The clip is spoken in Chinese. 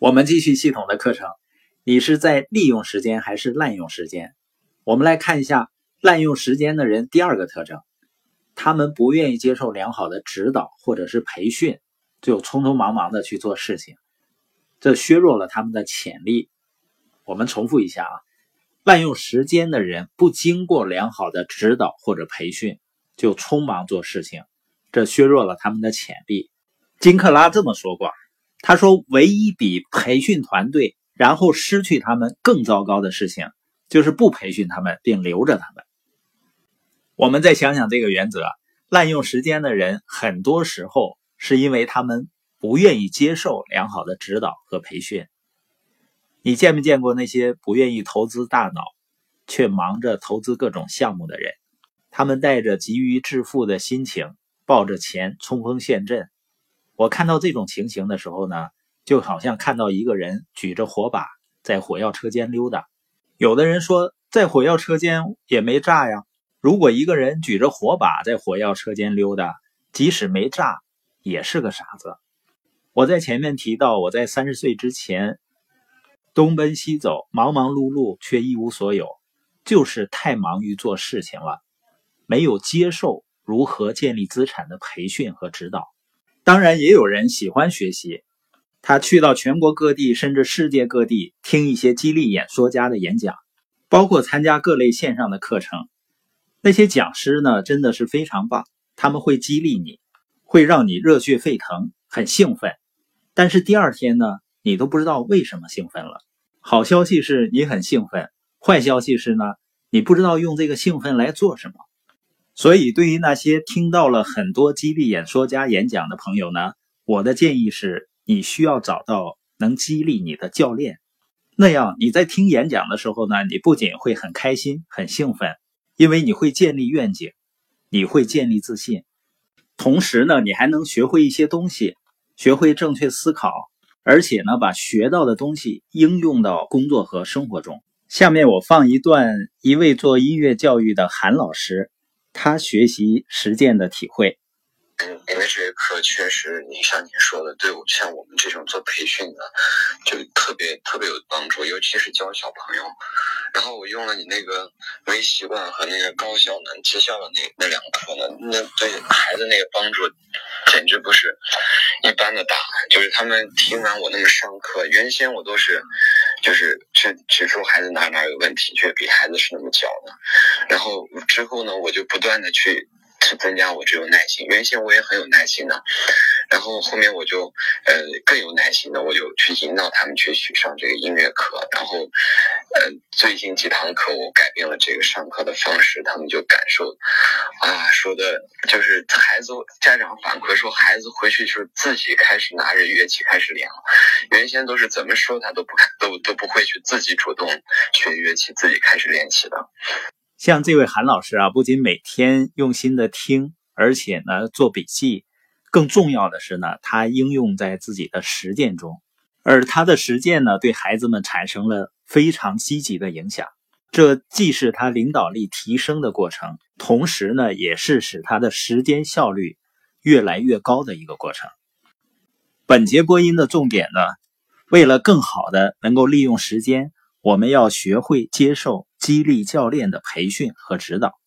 我们继续系统的课程，你是在利用时间还是滥用时间？我们来看一下滥用时间的人第二个特征，他们不愿意接受良好的指导或者是培训，就匆匆忙忙的去做事情，这削弱了他们的潜力。我们重复一下啊，滥用时间的人不经过良好的指导或者培训，就匆忙做事情，这削弱了他们的潜力。金克拉这么说过。他说：“唯一比培训团队然后失去他们更糟糕的事情，就是不培训他们并留着他们。”我们再想想这个原则：滥用时间的人，很多时候是因为他们不愿意接受良好的指导和培训。你见没见过那些不愿意投资大脑，却忙着投资各种项目的人？他们带着急于致富的心情，抱着钱冲锋陷阵。我看到这种情形的时候呢，就好像看到一个人举着火把在火药车间溜达。有的人说，在火药车间也没炸呀。如果一个人举着火把在火药车间溜达，即使没炸，也是个傻子。我在前面提到，我在三十岁之前东奔西走，忙忙碌碌却一无所有，就是太忙于做事情了，没有接受如何建立资产的培训和指导。当然，也有人喜欢学习，他去到全国各地，甚至世界各地听一些激励演说家的演讲，包括参加各类线上的课程。那些讲师呢，真的是非常棒，他们会激励你，会让你热血沸腾，很兴奋。但是第二天呢，你都不知道为什么兴奋了。好消息是你很兴奋，坏消息是呢，你不知道用这个兴奋来做什么。所以，对于那些听到了很多激励演说家演讲的朋友呢，我的建议是，你需要找到能激励你的教练。那样你在听演讲的时候呢，你不仅会很开心、很兴奋，因为你会建立愿景，你会建立自信，同时呢，你还能学会一些东西，学会正确思考，而且呢，把学到的东西应用到工作和生活中。下面我放一段一位做音乐教育的韩老师。他学习实践的体会，嗯，因为这节课确实，你像您说的，对我像我们这种做培训的，就特别特别有帮助，尤其是教小朋友。然后我用了你那个微习惯和那个高效能绩效的那那两课呢，那对孩子那个帮助简直不是一般的大。就是他们听完我那么上课，原先我都是。就是孩子哪哪有问题，却比孩子是那么教的。然后之后呢，我就不断的去去增加我这种耐心。原先我也很有耐心的。然后后面我就呃更有耐心的，我就去引导他们去去上这个音乐课。然后呃最近几堂课我改变了这个上课的方式，他们就感受啊说的就是孩子家长反馈说孩子回去就是自己开始拿着乐器开始练了。原先都是怎么说他都不都都不会去自己主动学乐器，自己开始练习的。像这位韩老师啊，不仅每天用心的听，而且呢做笔记。更重要的是呢，他应用在自己的实践中，而他的实践呢，对孩子们产生了非常积极的影响。这既是他领导力提升的过程，同时呢，也是使他的时间效率越来越高的一个过程。本节播音的重点呢，为了更好的能够利用时间，我们要学会接受激励教练的培训和指导。